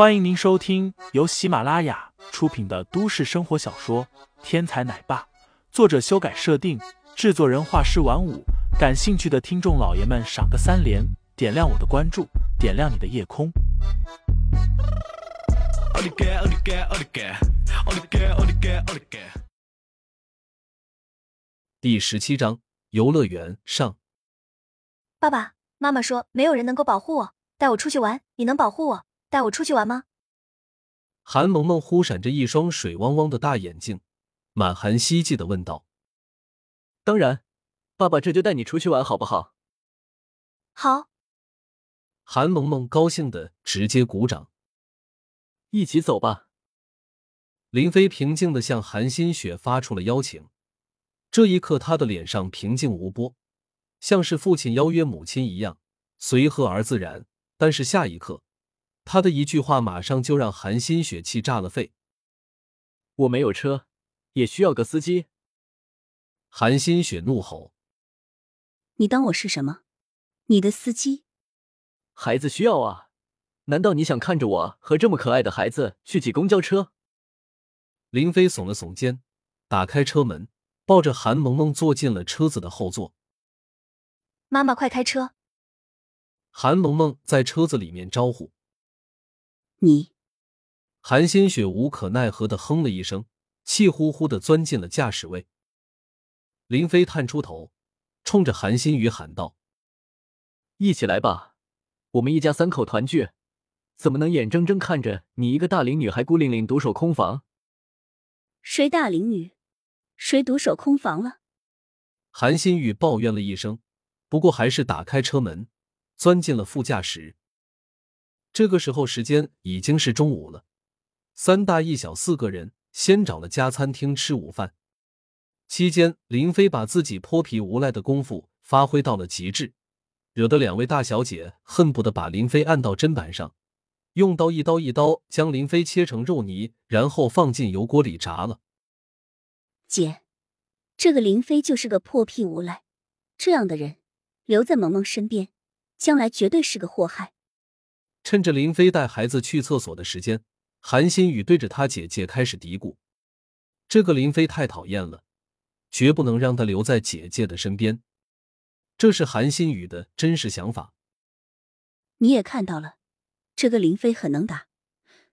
欢迎您收听由喜马拉雅出品的都市生活小说《天才奶爸》，作者修改设定，制作人画师晚舞。感兴趣的听众老爷们，赏个三连，点亮我的关注，点亮你的夜空。第十七章游乐园上。爸爸妈妈说没有人能够保护我，带我出去玩，你能保护我？带我出去玩吗？韩萌萌忽闪着一双水汪汪的大眼睛，满含希冀的问道：“当然，爸爸这就带你出去玩，好不好？”好。韩萌萌高兴的直接鼓掌：“一起走吧！”林飞平静的向韩新雪发出了邀请。这一刻，他的脸上平静无波，像是父亲邀约母亲一样随和而自然。但是下一刻，他的一句话马上就让韩新雪气炸了肺。我没有车，也需要个司机。韩新雪怒吼：“你当我是什么？你的司机？孩子需要啊！难道你想看着我和这么可爱的孩子去挤公交车？”林飞耸了耸肩，打开车门，抱着韩萌萌坐进了车子的后座。妈妈，快开车！韩萌萌在车子里面招呼。你，韩新雪无可奈何的哼了一声，气呼呼的钻进了驾驶位。林飞探出头，冲着韩新宇喊道：“一起来吧，我们一家三口团聚，怎么能眼睁睁看着你一个大龄女孩孤零零独守空房？”谁大龄女？谁独守空房了？韩新宇抱怨了一声，不过还是打开车门，钻进了副驾驶。这个时候，时间已经是中午了。三大一小四个人先找了家餐厅吃午饭。期间，林飞把自己泼皮无赖的功夫发挥到了极致，惹得两位大小姐恨不得把林飞按到砧板上，用刀一刀一刀将林飞切成肉泥，然后放进油锅里炸了。姐，这个林飞就是个泼皮无赖，这样的人留在萌萌身边，将来绝对是个祸害。趁着林飞带孩子去厕所的时间，韩新宇对着他姐姐开始嘀咕：“这个林飞太讨厌了，绝不能让他留在姐姐的身边。”这是韩新宇的真实想法。你也看到了，这个林飞很能打，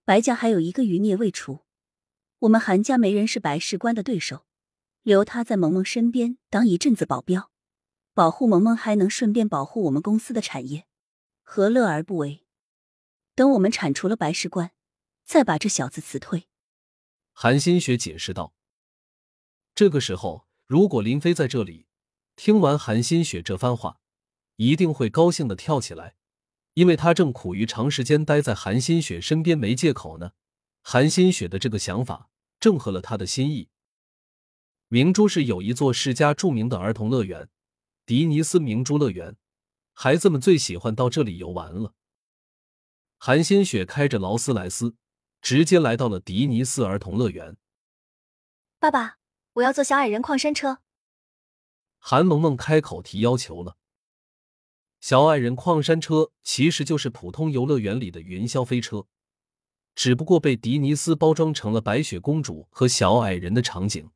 白家还有一个余孽未除，我们韩家没人是白事官的对手，留他在萌萌身边当一阵子保镖，保护萌萌，还能顺便保护我们公司的产业，何乐而不为？等我们铲除了白石关，再把这小子辞退。”韩新雪解释道。这个时候，如果林飞在这里，听完韩新雪这番话，一定会高兴的跳起来，因为他正苦于长时间待在韩新雪身边没借口呢。韩新雪的这个想法正合了他的心意。明珠市有一座世家著名的儿童乐园——迪尼斯明珠乐园，孩子们最喜欢到这里游玩了。韩新雪开着劳斯莱斯，直接来到了迪尼斯儿童乐园。爸爸，我要坐小矮人矿山车。韩萌萌开口提要求了。小矮人矿山车其实就是普通游乐园里的云霄飞车，只不过被迪尼斯包装成了白雪公主和小矮人的场景。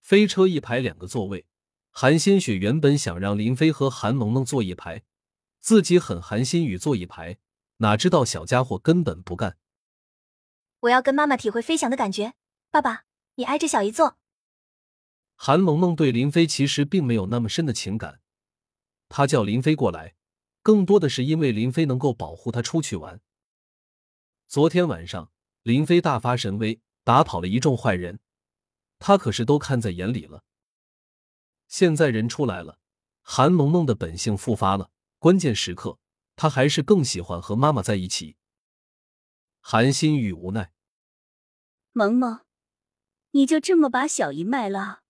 飞车一排两个座位，韩新雪原本想让林飞和韩萌萌坐一排，自己很韩新宇坐一排。哪知道小家伙根本不干！我要跟妈妈体会飞翔的感觉。爸爸，你挨着小姨坐。韩萌萌对林飞其实并没有那么深的情感，她叫林飞过来，更多的是因为林飞能够保护她出去玩。昨天晚上，林飞大发神威，打跑了一众坏人，他可是都看在眼里了。现在人出来了，韩萌萌的本性复发了，关键时刻。他还是更喜欢和妈妈在一起。韩新宇无奈：“萌萌，你就这么把小姨卖了？”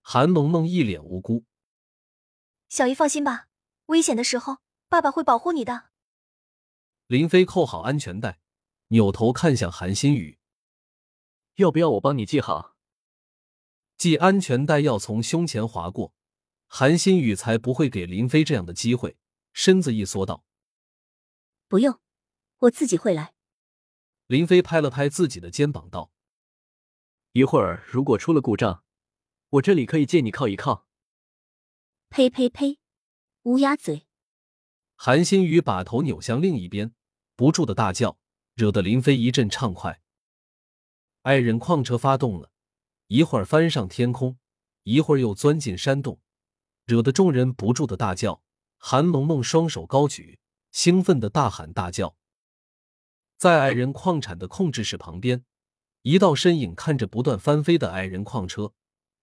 韩萌萌一脸无辜：“小姨放心吧，危险的时候爸爸会保护你的。”林飞扣好安全带，扭头看向韩新宇：“要不要我帮你系好？”系安全带要从胸前划过，韩新宇才不会给林飞这样的机会。身子一缩，道：“不用，我自己会来。林飞拍了拍自己的肩膀，道：“一会儿如果出了故障，我这里可以借你靠一靠。”呸呸呸！乌鸦嘴！韩新宇把头扭向另一边，不住的大叫，惹得林飞一阵畅快。爱人矿车发动了，一会儿翻上天空，一会儿又钻进山洞，惹得众人不住的大叫。韩萌萌双手高举，兴奋的大喊大叫。在矮人矿产的控制室旁边，一道身影看着不断翻飞的矮人矿车，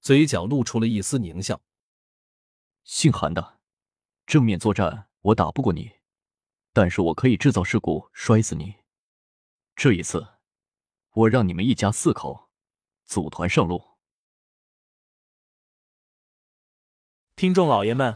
嘴角露出了一丝狞笑。姓韩的，正面作战我打不过你，但是我可以制造事故摔死你。这一次，我让你们一家四口组团上路。听众老爷们。